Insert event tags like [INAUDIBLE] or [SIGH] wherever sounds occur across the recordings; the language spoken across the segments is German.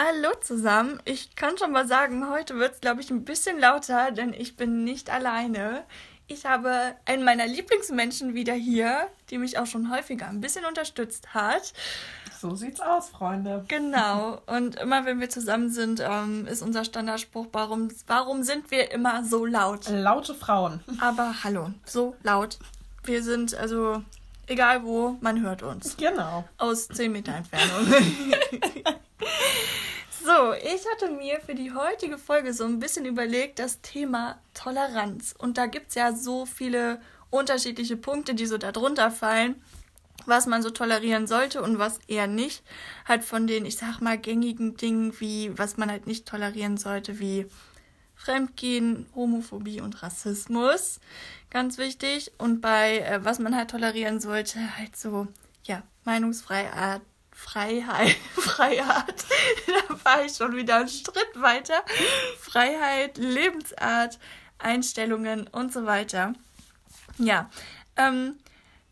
Hallo zusammen. Ich kann schon mal sagen, heute wird es, glaube ich, ein bisschen lauter, denn ich bin nicht alleine. Ich habe einen meiner Lieblingsmenschen wieder hier, die mich auch schon häufiger ein bisschen unterstützt hat. So sieht's aus, Freunde. Genau. Und immer wenn wir zusammen sind, ähm, ist unser Standardspruch, warum, warum sind wir immer so laut? Laute Frauen. Aber hallo, so laut. Wir sind also, egal wo, man hört uns. Genau. Aus 10 Meter Entfernung. [LAUGHS] So, ich hatte mir für die heutige Folge so ein bisschen überlegt, das Thema Toleranz. Und da gibt es ja so viele unterschiedliche Punkte, die so darunter fallen, was man so tolerieren sollte und was eher nicht. Halt von den, ich sag mal, gängigen Dingen, wie was man halt nicht tolerieren sollte, wie Fremdgehen, Homophobie und Rassismus. Ganz wichtig. Und bei äh, was man halt tolerieren sollte, halt so, ja, Meinungsfreiheit, Freiheit, [LAUGHS] Freiheit, da war ich schon wieder einen Schritt weiter. Freiheit, Lebensart, Einstellungen und so weiter. Ja, ähm,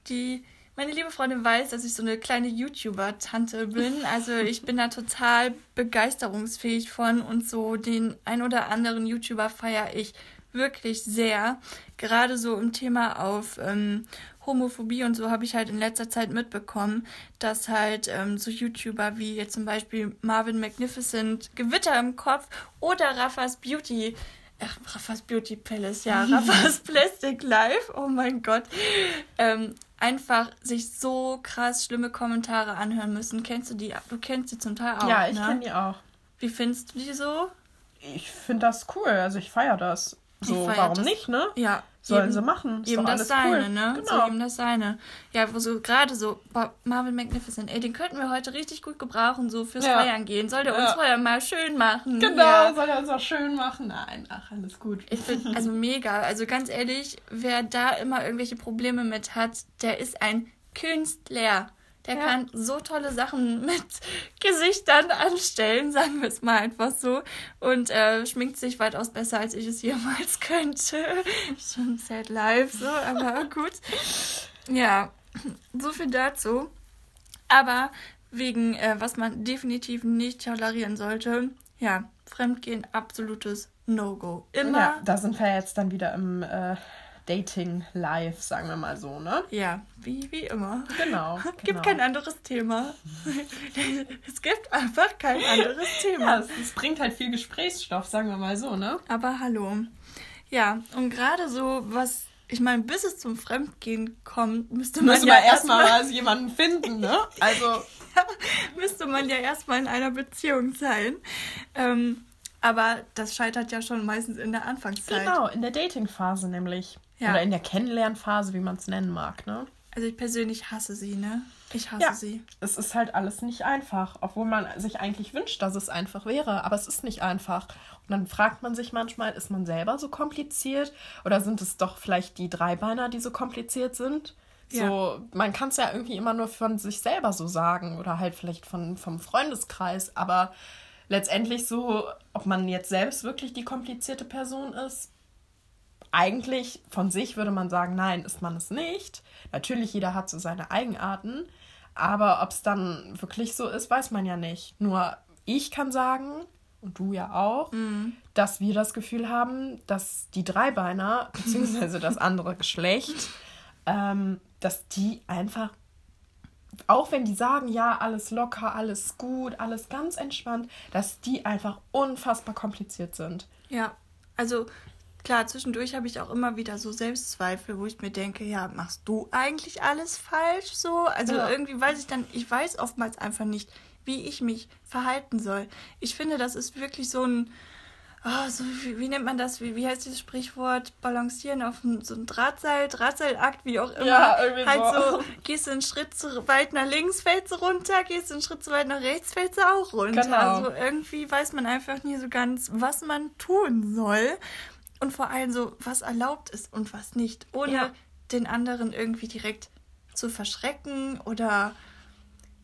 die, meine liebe Freundin weiß, dass ich so eine kleine YouTuber-Tante bin. Also ich bin da total begeisterungsfähig von und so den ein oder anderen YouTuber feiere ich wirklich sehr. Gerade so im Thema auf ähm, Homophobie und so habe ich halt in letzter Zeit mitbekommen, dass halt ähm, so YouTuber wie jetzt zum Beispiel Marvin Magnificent, Gewitter im Kopf oder Raffas Beauty Ach, Raffas Beauty Palace, ja, [LAUGHS] Raffas Plastic Life, oh mein Gott, ähm, einfach sich so krass schlimme Kommentare anhören müssen. Kennst du die? Du kennst die zum Teil auch. Ja, ich ne? kenne die auch. Wie findest du die so? Ich finde das cool, also ich feiere das. So, warum das. nicht, ne? Ja. Sollen sie machen. Ist eben das seine, cool. ne? Genau. So eben das seine. Ja, wo so gerade so Marvel Magnificent, ey, den könnten wir heute richtig gut gebrauchen, so fürs ja. Feiern gehen. Soll der ja. uns vorher mal schön machen? Genau, ja. soll er uns auch schön machen? Nein, ach, alles gut. Ich finde, [LAUGHS] also mega. Also ganz ehrlich, wer da immer irgendwelche Probleme mit hat, der ist ein Künstler. Der ja. kann so tolle Sachen [LAUGHS] mit Gesichtern anstellen, sagen wir es mal einfach so. Und äh, schminkt sich weitaus besser, als ich es jemals [LAUGHS] könnte. Schon sad live, so, aber [LAUGHS] gut. Ja, so viel dazu. Aber wegen, äh, was man definitiv nicht tolerieren sollte, ja, Fremdgehen, absolutes No-Go. Immer. Ja, da sind wir jetzt dann wieder im äh, Dating live, sagen wir mal so, ne? Ja, wie, wie immer. Genau. [LAUGHS] Es gibt genau. kein anderes Thema. [LAUGHS] es gibt einfach kein anderes [LAUGHS] Thema. Ja, es, es, bringt halt viel Gesprächsstoff, sagen wir mal so, ne? Aber hallo. Ja, und gerade so, was, ich meine, bis es zum Fremdgehen kommt, müsste man Müssen ja erstmal erst jemanden finden, ne? Also. ja, müsste man ja erstmal in einer Beziehung sein. Ähm, aber das scheitert ja schon meistens in der Anfangszeit. Genau, in der Datingphase nämlich. Ja. Oder in der Kennenlernphase, wie man es nennen mag, ne? Also ich persönlich hasse sie, ne? Ich hasse ja, sie. Es ist halt alles nicht einfach, obwohl man sich eigentlich wünscht, dass es einfach wäre, aber es ist nicht einfach. Und dann fragt man sich manchmal, ist man selber so kompliziert oder sind es doch vielleicht die Dreibeiner, die so kompliziert sind? Ja. So, man kann es ja irgendwie immer nur von sich selber so sagen oder halt vielleicht von, vom Freundeskreis, aber letztendlich so, ob man jetzt selbst wirklich die komplizierte Person ist, eigentlich von sich würde man sagen, nein, ist man es nicht. Natürlich, jeder hat so seine Eigenarten. Aber ob es dann wirklich so ist, weiß man ja nicht. Nur ich kann sagen, und du ja auch, mhm. dass wir das Gefühl haben, dass die Dreibeiner, [LAUGHS] beziehungsweise das andere Geschlecht, ähm, dass die einfach, auch wenn die sagen, ja, alles locker, alles gut, alles ganz entspannt, dass die einfach unfassbar kompliziert sind. Ja, also klar, zwischendurch habe ich auch immer wieder so Selbstzweifel, wo ich mir denke, ja, machst du eigentlich alles falsch so? Also ja. irgendwie weiß ich dann, ich weiß oftmals einfach nicht, wie ich mich verhalten soll. Ich finde, das ist wirklich so ein, oh, so, wie, wie, nennt man das? Wie, wie heißt dieses Sprichwort? Balancieren auf ein, so ein Drahtseil, Drahtseilakt, wie auch immer. Ja, irgendwie halt so. so. Gehst du einen Schritt zu weit nach links, fällst du runter, gehst du einen Schritt zu weit nach rechts, fällst du auch runter. Genau. Also irgendwie weiß man einfach nie so ganz, was man tun soll und vor allem so, was erlaubt ist und was nicht, ohne ja. den anderen irgendwie direkt zu verschrecken oder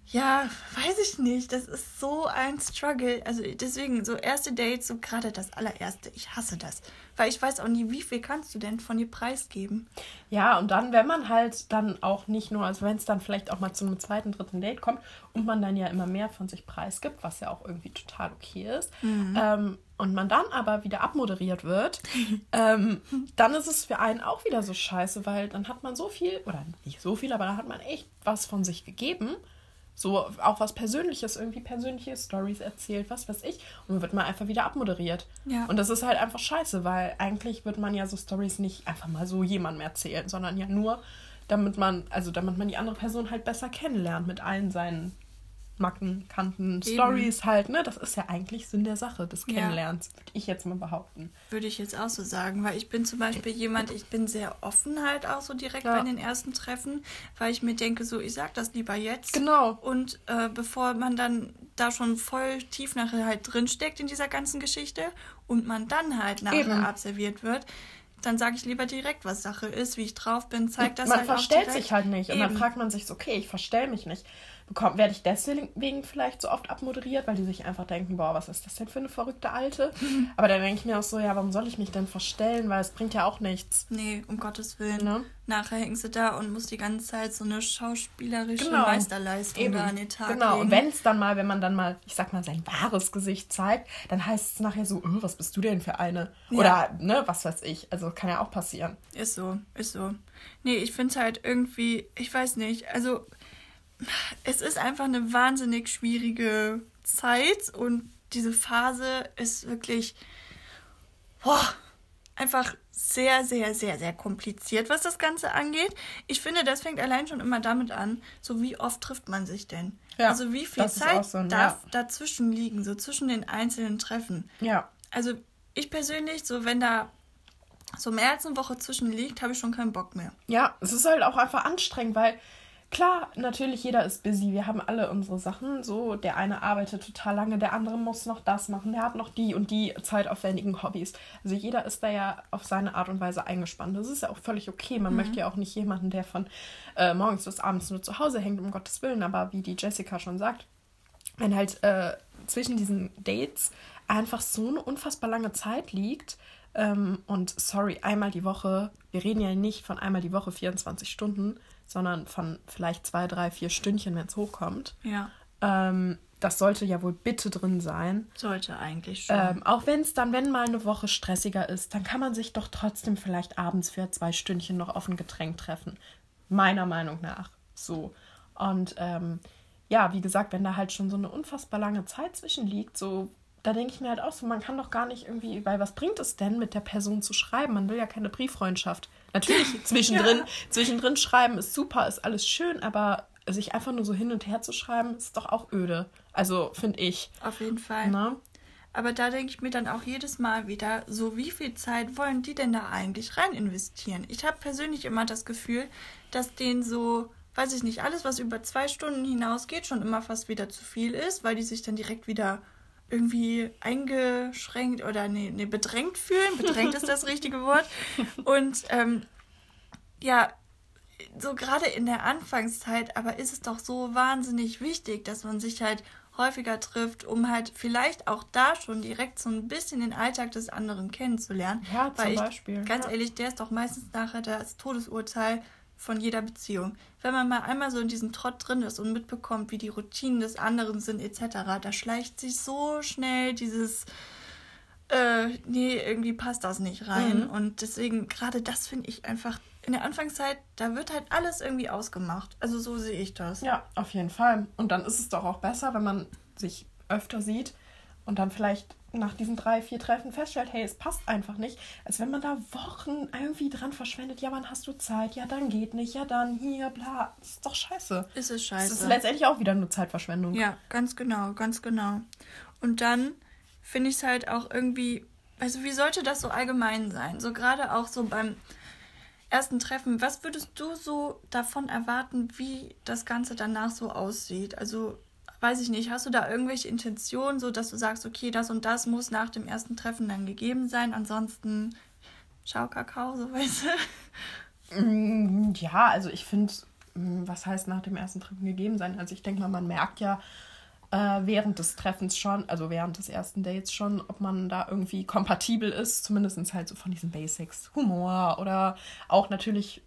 Ja, weiß ich nicht. Das ist so ein Struggle. Also deswegen, so erste Dates, so gerade das allererste, ich hasse das. Weil ich weiß auch nie, wie viel kannst du denn von dir preisgeben? Ja, und dann, wenn man halt dann auch nicht nur, also wenn es dann vielleicht auch mal zu einem zweiten, dritten Date kommt und man dann ja immer mehr von sich preisgibt, was ja auch irgendwie total okay ist, mhm. ähm, und man dann aber wieder abmoderiert wird, [LAUGHS] ähm, dann ist es für einen auch wieder so scheiße, weil dann hat man so viel, oder nicht so viel, aber dann hat man echt was von sich gegeben so auch was Persönliches, irgendwie persönliche Stories erzählt, was weiß ich. Und dann wird man einfach wieder abmoderiert. Ja. Und das ist halt einfach scheiße, weil eigentlich wird man ja so Stories nicht einfach mal so jemandem erzählen, sondern ja nur, damit man, also damit man die andere Person halt besser kennenlernt mit allen seinen Macken, Kanten. Stories halt, ne? Das ist ja eigentlich Sinn der Sache des Kennenlernens, ja. würde ich jetzt mal behaupten. Würde ich jetzt auch so sagen, weil ich bin zum Beispiel jemand, ich bin sehr offen halt auch so direkt ja. bei den ersten Treffen, weil ich mir denke, so, ich sag das lieber jetzt. Genau. Und äh, bevor man dann da schon voll tief nachher halt drinsteckt in dieser ganzen Geschichte und man dann halt nachher Eben. abserviert wird, dann sage ich lieber direkt, was Sache ist, wie ich drauf bin, zeigt das man halt verstellt sich halt nicht. Eben. Und dann fragt man sich so, okay, ich verstell mich nicht bekomm, werde ich deswegen vielleicht so oft abmoderiert, weil die sich einfach denken, boah, was ist das denn für eine verrückte Alte? [LAUGHS] Aber dann denke ich mir auch so, ja, warum soll ich mich denn verstellen, weil es bringt ja auch nichts. Nee, um Gottes Willen. Ne? Nachher hängst du da und musst die ganze Zeit so eine schauspielerische genau. Meisterleistung Eben. da an den Tag Genau, legen. und wenn es dann mal, wenn man dann mal, ich sag mal, sein wahres Gesicht zeigt, dann heißt es nachher so, oh, was bist du denn für eine? Ja. Oder, ne, was weiß ich. Also kann ja auch passieren. Ist so, ist so. Nee, ich finde es halt irgendwie, ich weiß nicht, also es ist einfach eine wahnsinnig schwierige Zeit und diese Phase ist wirklich boah, einfach sehr, sehr, sehr, sehr kompliziert, was das Ganze angeht. Ich finde, das fängt allein schon immer damit an, so wie oft trifft man sich denn? Ja, also wie viel Zeit so darf ja. dazwischen liegen, so zwischen den einzelnen Treffen? Ja. Also ich persönlich, so wenn da so mehr als eine Woche zwischen liegt, habe ich schon keinen Bock mehr. Ja, es ist halt auch einfach anstrengend, weil Klar, natürlich, jeder ist busy. Wir haben alle unsere Sachen. So, der eine arbeitet total lange, der andere muss noch das machen, der hat noch die und die zeitaufwendigen Hobbys. Also jeder ist da ja auf seine Art und Weise eingespannt. Das ist ja auch völlig okay. Man mhm. möchte ja auch nicht jemanden, der von äh, morgens bis abends nur zu Hause hängt, um Gottes Willen. Aber wie die Jessica schon sagt, wenn halt äh, zwischen diesen Dates einfach so eine unfassbar lange Zeit liegt, ähm, und sorry, einmal die Woche, wir reden ja nicht von einmal die Woche 24 Stunden, sondern von vielleicht zwei, drei, vier Stündchen, wenn es hochkommt. Ja. Ähm, das sollte ja wohl bitte drin sein. Sollte eigentlich schon. Ähm, auch wenn es dann, wenn mal eine Woche stressiger ist, dann kann man sich doch trotzdem vielleicht abends für zwei Stündchen noch auf ein Getränk treffen. Meiner Meinung nach. So. Und ähm, ja, wie gesagt, wenn da halt schon so eine unfassbar lange Zeit zwischen liegt, so da denke ich mir halt auch so, man kann doch gar nicht irgendwie, weil was bringt es denn, mit der Person zu schreiben? Man will ja keine Brieffreundschaft. Natürlich [LAUGHS] zwischendrin, ja. zwischendrin schreiben ist super, ist alles schön, aber sich einfach nur so hin und her zu schreiben, ist doch auch öde. Also finde ich. Auf jeden Fall. Na? Ne? Aber da denke ich mir dann auch jedes Mal wieder, so wie viel Zeit wollen die denn da eigentlich rein investieren? Ich habe persönlich immer das Gefühl, dass denen so, weiß ich nicht, alles, was über zwei Stunden hinausgeht, schon immer fast wieder zu viel ist, weil die sich dann direkt wieder irgendwie eingeschränkt oder nee, nee, bedrängt fühlen. Bedrängt ist das richtige Wort. Und ähm, ja, so gerade in der Anfangszeit, aber ist es doch so wahnsinnig wichtig, dass man sich halt häufiger trifft, um halt vielleicht auch da schon direkt so ein bisschen den Alltag des anderen kennenzulernen. Ja, zum Weil ich, Beispiel. Ganz ja. ehrlich, der ist doch meistens nachher das Todesurteil von jeder Beziehung. Wenn man mal einmal so in diesem Trott drin ist und mitbekommt, wie die Routinen des anderen sind etc., da schleicht sich so schnell dieses äh, nee, irgendwie passt das nicht rein. Mhm. Und deswegen, gerade das finde ich einfach in der Anfangszeit, da wird halt alles irgendwie ausgemacht. Also so sehe ich das. Ja, auf jeden Fall. Und dann ist es doch auch besser, wenn man sich öfter sieht und dann vielleicht nach diesen drei, vier Treffen feststellt, hey, es passt einfach nicht, als wenn man da Wochen irgendwie dran verschwendet, ja, wann hast du Zeit, ja, dann geht nicht, ja, dann hier, bla. Das ist doch scheiße. Ist es scheiße. Das ist letztendlich auch wieder nur Zeitverschwendung. Ja, ganz genau, ganz genau. Und dann finde ich es halt auch irgendwie, also wie sollte das so allgemein sein? So gerade auch so beim ersten Treffen, was würdest du so davon erwarten, wie das Ganze danach so aussieht? Also weiß ich nicht, hast du da irgendwelche Intentionen, so dass du sagst, okay, das und das muss nach dem ersten Treffen dann gegeben sein, ansonsten schau Kakao, so [LAUGHS] weißt du? Mm, ja, also ich finde, hm, was heißt nach dem ersten Treffen gegeben sein? Also ich denke mal, man merkt ja äh, während des Treffens schon, also während des ersten Dates schon, ob man da irgendwie kompatibel ist, zumindest halt so von diesen Basics. Humor oder auch natürlich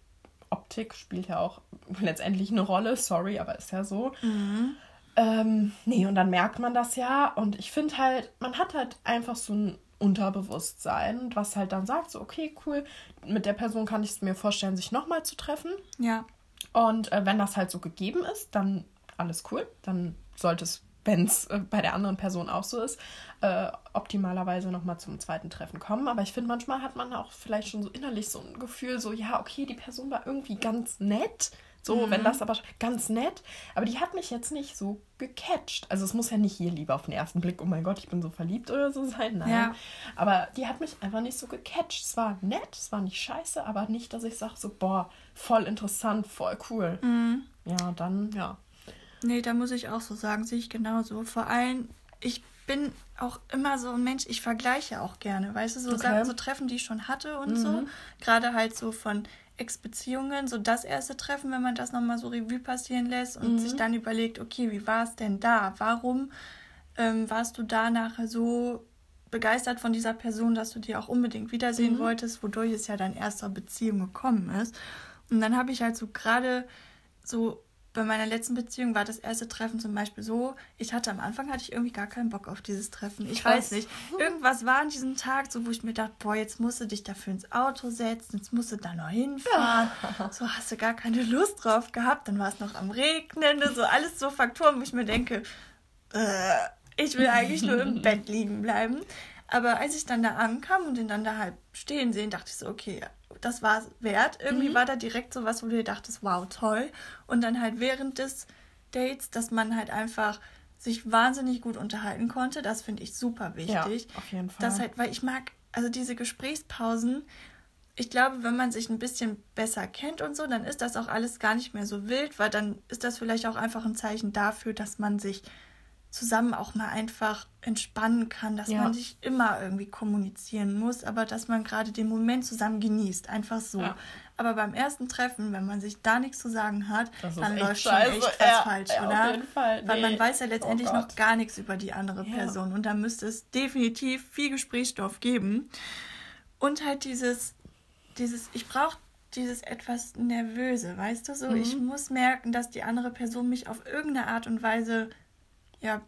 Optik spielt ja auch letztendlich eine Rolle, sorry, aber ist ja so. Mhm. Ähm, nee, und dann merkt man das ja. Und ich finde halt, man hat halt einfach so ein Unterbewusstsein, was halt dann sagt, so, okay, cool, mit der Person kann ich es mir vorstellen, sich nochmal zu treffen. Ja. Und äh, wenn das halt so gegeben ist, dann alles cool. Dann sollte es, wenn es äh, bei der anderen Person auch so ist, äh, optimalerweise nochmal zum zweiten Treffen kommen. Aber ich finde, manchmal hat man auch vielleicht schon so innerlich so ein Gefühl, so, ja, okay, die Person war irgendwie ganz nett. So, mhm. wenn das aber ganz nett. Aber die hat mich jetzt nicht so gecatcht. Also es muss ja nicht hier lieber auf den ersten Blick, oh mein Gott, ich bin so verliebt oder so sein. Nein. Ja. Aber die hat mich einfach nicht so gecatcht. Es war nett, es war nicht scheiße, aber nicht, dass ich sage so, boah, voll interessant, voll cool. Mhm. Ja, dann, ja. Nee, da muss ich auch so sagen, sehe ich genauso. Vor allem, ich bin auch immer so ein Mensch, ich vergleiche auch gerne, weißt du, so, okay. so Treffen, die ich schon hatte und mhm. so. Gerade halt so von Ex-Beziehungen, so das erste Treffen, wenn man das nochmal so Revue passieren lässt und mhm. sich dann überlegt, okay, wie war es denn da? Warum ähm, warst du da nachher so begeistert von dieser Person, dass du die auch unbedingt wiedersehen mhm. wolltest, wodurch es ja dein erster Beziehung gekommen ist. Und dann habe ich halt so gerade so bei meiner letzten Beziehung war das erste Treffen zum Beispiel so, ich hatte am Anfang hatte ich irgendwie gar keinen Bock auf dieses Treffen. Ich Krass. weiß nicht. Irgendwas war an diesem Tag, so wo ich mir dachte, boah, jetzt musst du dich dafür ins Auto setzen, jetzt musst du da noch hinfahren. Ja. So hast du gar keine Lust drauf gehabt, dann war es noch am Regnen, so alles so Faktoren, wo ich mir denke, äh, ich will eigentlich nur im Bett liegen bleiben. Aber als ich dann da ankam und ihn dann da halt stehen sehen, dachte ich so, okay, das war es wert. Irgendwie mhm. war da direkt so was, wo du dir dachtest, wow, toll. Und dann halt während des Dates, dass man halt einfach sich wahnsinnig gut unterhalten konnte. Das finde ich super wichtig. Ja, auf jeden Fall. Das halt, weil ich mag, also diese Gesprächspausen, ich glaube, wenn man sich ein bisschen besser kennt und so, dann ist das auch alles gar nicht mehr so wild, weil dann ist das vielleicht auch einfach ein Zeichen dafür, dass man sich zusammen auch mal einfach entspannen kann, dass ja. man sich immer irgendwie kommunizieren muss, aber dass man gerade den Moment zusammen genießt, einfach so. Ja. Aber beim ersten Treffen, wenn man sich da nichts zu sagen hat, dann läuft schon echt was ja, falsch, oder? Nee. Weil man weiß ja letztendlich oh noch gar nichts über die andere Person und da müsste es definitiv viel Gesprächsstoff geben. Und halt dieses, dieses, ich brauche dieses etwas Nervöse, weißt du, so, mhm. ich muss merken, dass die andere Person mich auf irgendeine Art und Weise ja,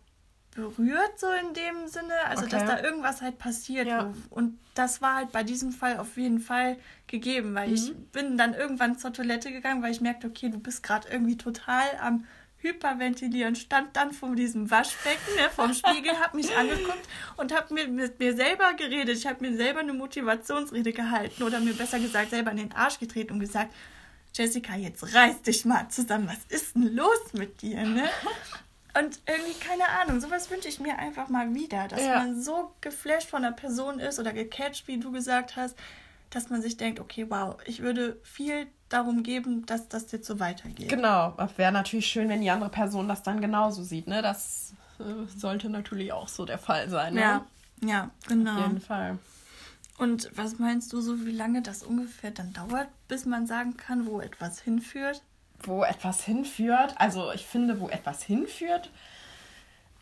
berührt, so in dem Sinne. Also, okay. dass da irgendwas halt passiert. Ja. Und das war halt bei diesem Fall auf jeden Fall gegeben, weil mhm. ich bin dann irgendwann zur Toilette gegangen, weil ich merkte, okay, du bist gerade irgendwie total am hyperventilieren, stand dann vor diesem Waschbecken, ne, vom Spiegel, hab mich angeguckt und hab mir mit mir selber geredet. Ich habe mir selber eine Motivationsrede gehalten oder mir besser gesagt selber in den Arsch getreten und gesagt, Jessica, jetzt reiß dich mal zusammen. Was ist denn los mit dir, ne? [LAUGHS] Und irgendwie, keine Ahnung, sowas wünsche ich mir einfach mal wieder, dass ja. man so geflasht von einer Person ist oder gecatcht, wie du gesagt hast, dass man sich denkt, okay, wow, ich würde viel darum geben, dass das jetzt so weitergeht. Genau, wäre natürlich schön, wenn die andere Person das dann genauso sieht, ne? Das äh, sollte natürlich auch so der Fall sein, ne? Ja, ja, genau. Auf jeden Fall. Und was meinst du so, wie lange das ungefähr dann dauert, bis man sagen kann, wo etwas hinführt? Wo etwas hinführt, also ich finde, wo etwas hinführt,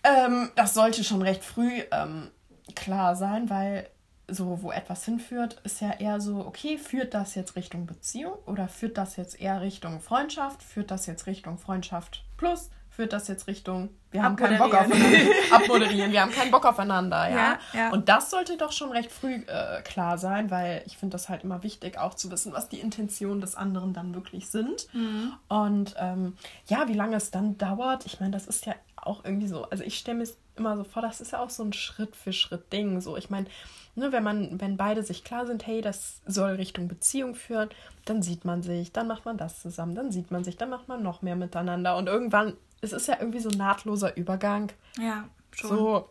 ähm, das sollte schon recht früh ähm, klar sein, weil so, wo etwas hinführt, ist ja eher so, okay, führt das jetzt Richtung Beziehung oder führt das jetzt eher Richtung Freundschaft, führt das jetzt Richtung Freundschaft plus, führt das jetzt Richtung, wir haben keinen Bock aufeinander, [LAUGHS] abmoderieren, wir haben keinen Bock aufeinander, ja? ja, ja. Und das sollte doch schon recht früh äh, klar sein, weil ich finde das halt immer wichtig, auch zu wissen, was die Intentionen des anderen dann wirklich sind. Mhm. Und ähm, ja, wie lange es dann dauert, ich meine, das ist ja auch irgendwie so, also ich stelle mir immer so vor, das ist ja auch so ein Schritt für Schritt Ding, so, ich meine, ne, wenn man, wenn beide sich klar sind, hey, das soll Richtung Beziehung führen, dann sieht man sich, dann macht man das zusammen, dann sieht man sich, dann macht man noch mehr miteinander und irgendwann es ist ja irgendwie so ein nahtloser Übergang. Ja, schon. So,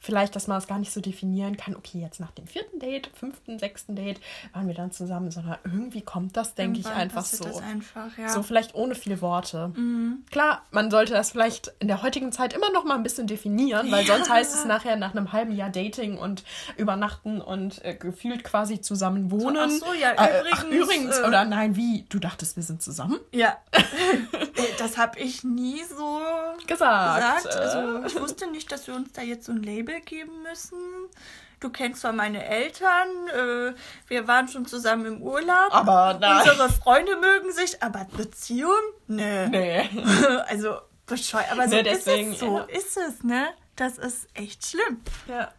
vielleicht, dass man es gar nicht so definieren kann, okay, jetzt nach dem vierten Date, fünften, sechsten Date waren wir dann zusammen, sondern irgendwie kommt das, denke ich, einfach so. Das einfach, ja. So vielleicht ohne viele Worte. Mhm. Klar, man sollte das vielleicht in der heutigen Zeit immer noch mal ein bisschen definieren, weil ja. [LAUGHS] sonst heißt es nachher nach einem halben Jahr Dating und übernachten und äh, gefühlt quasi zusammen wohnen. So, ach so, ja, äh, übrigens. Ach, übrigens, äh, oder nein, wie? Du dachtest, wir sind zusammen? Ja. [LAUGHS] das habe ich nie so gesagt. gesagt. Also ich wusste nicht, dass wir uns da jetzt so ein Label Label geben müssen. Du kennst zwar meine Eltern, äh, wir waren schon zusammen im Urlaub. Aber nein. Unsere Freunde mögen sich, aber Beziehung? Nee. Nee. [LAUGHS] also bescheuert. Aber so nee, deswegen, ist es so. Ja. Ist es, ne? Das ist echt schlimm. Ja.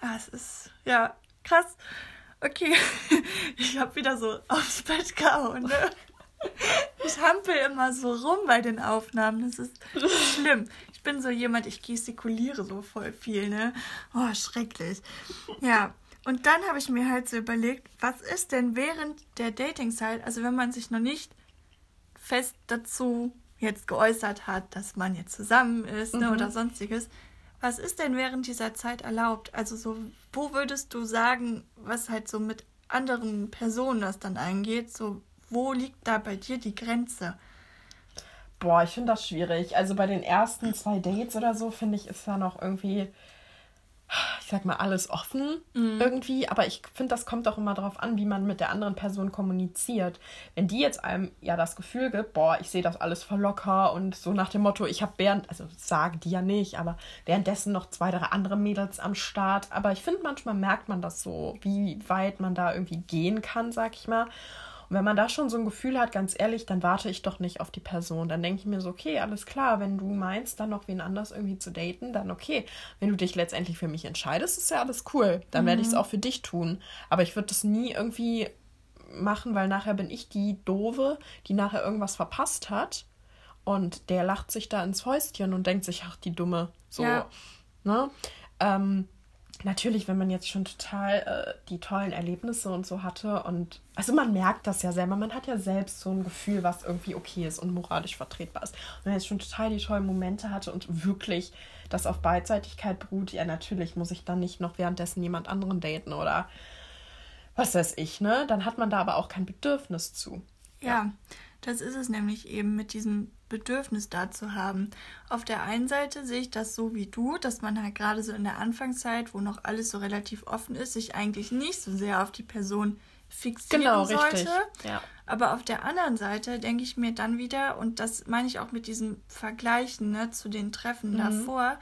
Ah, es ist, ja, krass. Okay, [LAUGHS] ich hab wieder so aufs Bett gehauen, ne? [LAUGHS] Ich hampel immer so rum bei den Aufnahmen. Das ist schlimm. Ich bin so jemand, ich gestikuliere so voll viel, ne? Oh, schrecklich. Ja. Und dann habe ich mir halt so überlegt, was ist denn während der Datingzeit, also wenn man sich noch nicht fest dazu jetzt geäußert hat, dass man jetzt zusammen ist ne, mhm. oder sonstiges, was ist denn während dieser Zeit erlaubt? Also so, wo würdest du sagen, was halt so mit anderen Personen das dann eingeht, so wo liegt da bei dir die Grenze? Boah, ich finde das schwierig. Also bei den ersten zwei Dates oder so, finde ich, ist da noch irgendwie, ich sag mal, alles offen mhm. irgendwie. Aber ich finde, das kommt auch immer darauf an, wie man mit der anderen Person kommuniziert. Wenn die jetzt einem ja das Gefühl gibt, boah, ich sehe das alles voll locker und so nach dem Motto, ich habe während, also sagen die ja nicht, aber währenddessen noch zwei, drei andere Mädels am Start. Aber ich finde, manchmal merkt man das so, wie weit man da irgendwie gehen kann, sag ich mal. Und wenn man da schon so ein Gefühl hat, ganz ehrlich, dann warte ich doch nicht auf die Person. Dann denke ich mir so, okay, alles klar, wenn du meinst, dann noch wen anders irgendwie zu daten, dann okay. Wenn du dich letztendlich für mich entscheidest, ist ja alles cool. Dann mhm. werde ich es auch für dich tun. Aber ich würde das nie irgendwie machen, weil nachher bin ich die Dove, die nachher irgendwas verpasst hat. Und der lacht sich da ins Fäustchen und denkt sich, ach, die Dumme. So. Ja. Ne? Ähm, natürlich, wenn man jetzt schon total äh, die tollen Erlebnisse und so hatte und also man merkt das ja selber, man hat ja selbst so ein Gefühl, was irgendwie okay ist und moralisch vertretbar ist. Und wenn man jetzt schon total die tollen Momente hatte und wirklich das auf Beidseitigkeit beruht, ja natürlich muss ich dann nicht noch währenddessen jemand anderen daten oder was weiß ich, ne? Dann hat man da aber auch kein Bedürfnis zu. ja. ja. Das ist es nämlich eben mit diesem Bedürfnis da zu haben. Auf der einen Seite sehe ich das so wie du, dass man halt gerade so in der Anfangszeit, wo noch alles so relativ offen ist, sich eigentlich nicht so sehr auf die Person fixieren genau, sollte. Richtig. Ja. Aber auf der anderen Seite denke ich mir dann wieder, und das meine ich auch mit diesem Vergleichen ne, zu den Treffen mhm. davor,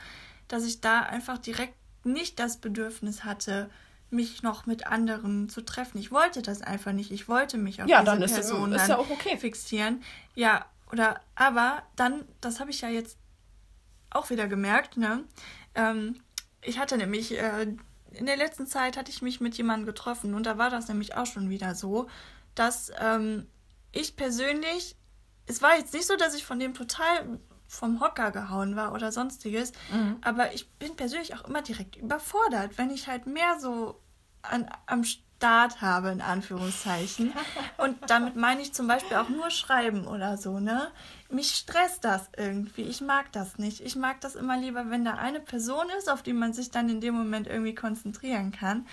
dass ich da einfach direkt nicht das Bedürfnis hatte, mich noch mit anderen zu treffen. Ich wollte das einfach nicht. Ich wollte mich auf ja, diese dann ist Person ist ja auch okay. fixieren. Ja, oder aber dann, das habe ich ja jetzt auch wieder gemerkt, ne? Ähm, ich hatte nämlich äh, in der letzten Zeit hatte ich mich mit jemandem getroffen und da war das nämlich auch schon wieder so, dass ähm, ich persönlich, es war jetzt nicht so, dass ich von dem total vom Hocker gehauen war oder sonstiges. Mhm. Aber ich bin persönlich auch immer direkt überfordert, wenn ich halt mehr so an, am Start habe, in Anführungszeichen. Und damit meine ich zum Beispiel auch nur Schreiben oder so, ne? Mich stresst das irgendwie. Ich mag das nicht. Ich mag das immer lieber, wenn da eine Person ist, auf die man sich dann in dem Moment irgendwie konzentrieren kann.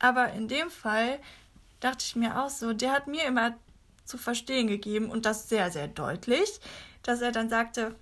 Aber in dem Fall dachte ich mir auch so, der hat mir immer zu verstehen gegeben und das sehr, sehr deutlich, dass er dann sagte,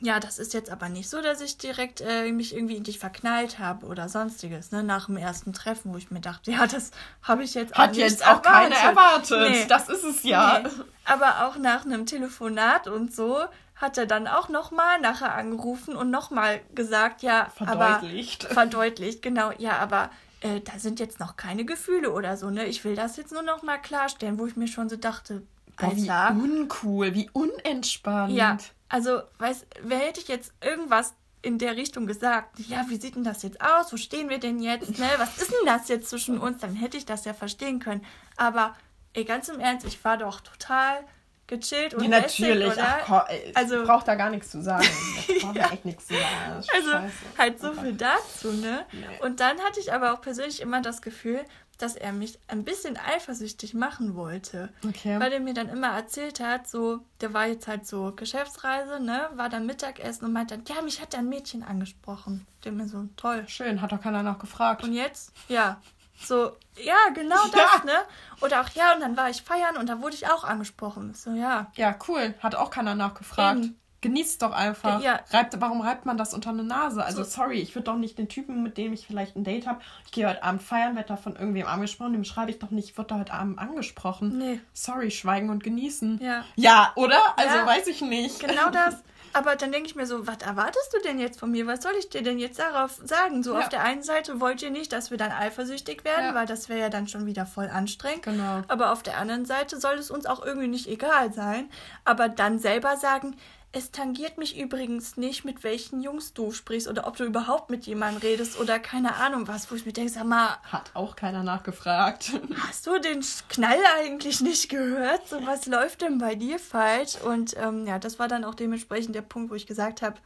ja, das ist jetzt aber nicht so, dass ich direkt äh, mich irgendwie in dich verknallt habe oder sonstiges, ne, nach dem ersten Treffen, wo ich mir dachte, ja, das habe ich jetzt Hat jetzt auch erwartet. keiner erwartet. Nee. Das ist es ja. Nee. Aber auch nach einem Telefonat und so hat er dann auch nochmal nachher angerufen und nochmal gesagt, ja, verdeutlicht. Aber, verdeutlicht, genau, ja, aber äh, da sind jetzt noch keine Gefühle oder so, ne? Ich will das jetzt nur nochmal klarstellen, wo ich mir schon so dachte, Boah, wie uncool, wie unentspannt. Ja, also, weiß, wer hätte ich jetzt irgendwas in der Richtung gesagt, ja, wie sieht denn das jetzt aus? Wo stehen wir denn jetzt? Ne? Was ist denn das jetzt zwischen uns? Dann hätte ich das ja verstehen können. Aber ey, ganz im Ernst, ich war doch total gechillt und ja, natürlich. Lässig, Ach, komm, ich also brauche da gar nichts zu sagen. [LAUGHS] Ich brauche ja. echt nichts zu sagen. Also scheiße. halt so oh viel dazu, ne? Nee. Und dann hatte ich aber auch persönlich immer das Gefühl, dass er mich ein bisschen eifersüchtig machen wollte. Okay. Weil er mir dann immer erzählt hat, so, der war jetzt halt so Geschäftsreise, ne, war dann Mittagessen und meinte dann, ja, mich hat ein Mädchen angesprochen. Der mir so, toll. Schön, hat doch keiner nachgefragt. Und jetzt? Ja. So, ja, genau das, ne? Oder auch, ja, und dann war ich feiern und da wurde ich auch angesprochen. So, ja. Ja, cool. Hat auch keiner nachgefragt. Eben. Genießt doch einfach. Ja. Reibt, warum reibt man das unter eine Nase? Also, So. sorry, ich würde doch nicht den Typen, mit dem ich vielleicht ein Date habe, ich gehe heute Abend feiern, werde da von irgendwem angesprochen, dem schreibe ich doch nicht, ich wurde da heute Abend angesprochen. Nee. Sorry, schweigen und genießen. Ja. Ja, oder? Also, Ja. weiß ich nicht. Genau [LAUGHS] das. Aber dann denke ich mir so, was erwartest du denn jetzt von mir? Was soll ich dir denn jetzt darauf sagen? So Ja. auf der einen Seite wollt ihr nicht, dass wir dann eifersüchtig werden, Ja. weil das wäre ja dann schon wieder voll anstrengend. Genau. Aber auf der anderen Seite soll es uns auch irgendwie nicht egal sein. Aber dann selber sagen, es tangiert mich übrigens nicht, mit welchen Jungs du sprichst oder ob du überhaupt mit jemandem redest oder keine Ahnung was, wo ich mir denke, sag mal, Hat auch keiner nachgefragt. [LAUGHS] Hast du den Knall eigentlich nicht gehört? So, was läuft denn bei dir falsch? Und ähm, ja, das war dann auch dementsprechend der Punkt, wo ich gesagt habe,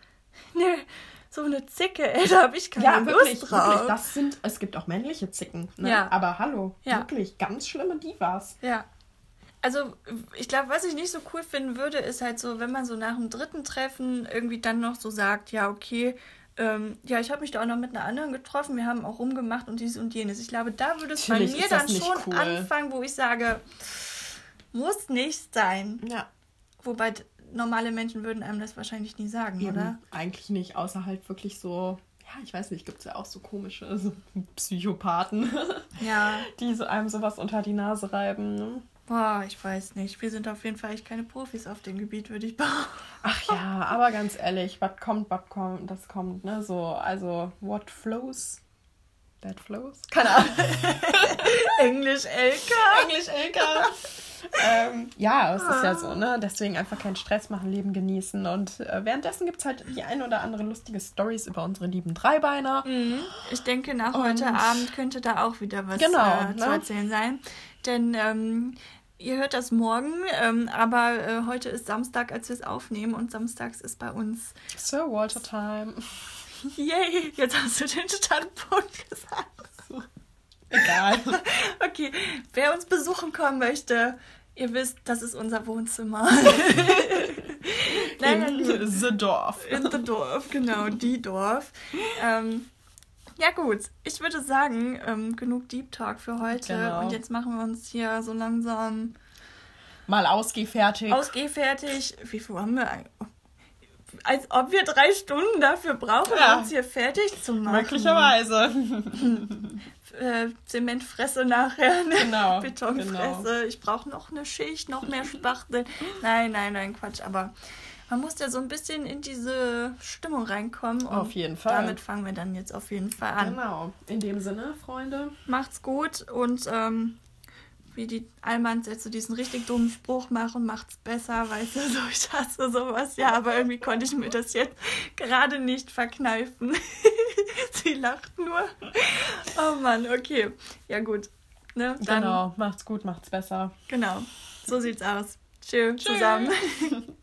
nee, so eine Zicke, ey, da habe ich keine Ja, Lust wirklich, drauf. wirklich. Das sind, es gibt auch männliche Zicken. Ne? Ja. Aber hallo, Ja. wirklich, ganz schlimme Divas. Ja. Also, ich glaube, was ich nicht so cool finden würde, ist halt so, wenn man so nach dem dritten Treffen irgendwie dann noch so sagt, ja, okay, ähm, ja, ich habe mich da auch noch mit einer anderen getroffen, wir haben auch rumgemacht und dies und jenes. Ich glaube, da würde es bei mir dann schon cool. anfangen, wo ich sage, muss nicht sein. Ja. Wobei normale Menschen würden einem das wahrscheinlich nie sagen, Eben, oder? Eigentlich nicht, außer halt wirklich so, ja, ich weiß nicht, gibt es ja auch so komische so Psychopathen, Ja. [LAUGHS] die so einem sowas unter die Nase reiben. Ne? Boah, ich weiß nicht. Wir sind auf jeden Fall echt keine Profis auf dem Gebiet, würde ich behaupten. Ach ja, aber ganz ehrlich, was kommt, was kommt, das kommt, ne? So, also, what flows, that flows? Keine Ahnung. [LAUGHS] Englisch LK. Englisch LK. ähm, ja, es ist ja so, ne? Deswegen einfach keinen Stress machen, Leben genießen. Und äh, währenddessen gibt es halt die ein oder andere lustige Stories über unsere lieben Dreibeiner. Mhm. Ich denke, nach Und- heute Abend könnte da auch wieder was Genau, äh, zu ne? erzählen sein. Denn ähm, ihr hört das morgen, ähm, aber äh, heute ist Samstag, als wir es aufnehmen. Und samstags ist bei uns. Sir Walter Time. [LAUGHS] Yay! Jetzt hast du den Standpunkt gesagt. Egal. [LAUGHS] Okay, wer uns besuchen kommen möchte, ihr wisst, das ist unser Wohnzimmer. [LAUGHS] nein, In The Dorf. In the Dorf, genau, die Dorf. Ähm, ja gut, ich würde sagen, ähm, genug Deep Talk für heute. Genau. Und jetzt machen wir uns hier so langsam Mal ausgehfertigt. ausgehfertig. Wie viel haben wir eigentlich? Als ob wir drei Stunden dafür brauchen, Ja. uns hier fertig zu machen. Möglicherweise. [LAUGHS] Äh, Zementfresse nachher, ne? Genau, Betonfresse. genau. Ich brauche noch eine Schicht, noch mehr Spachteln. Nein, nein, nein, Quatsch. Aber man muss ja so ein bisschen in diese Stimmung reinkommen. Auf jeden Fall. Damit fangen wir dann jetzt auf jeden Fall an. Genau. In dem Sinne, Freunde. Macht's gut und ähm, wie die Allmanns jetzt so diesen richtig dummen Spruch machen, macht's besser, weißt du, [LAUGHS] so ich hasse sowas. Ja, aber irgendwie konnte ich mir das jetzt gerade nicht verkneifen. [LAUGHS] Sie lacht nur. Oh Mann, okay. Ja gut. Ne, dann, Genau. Macht's gut, macht's besser. genau. So sieht's aus. Tschö, zusammen. [LAUGHS]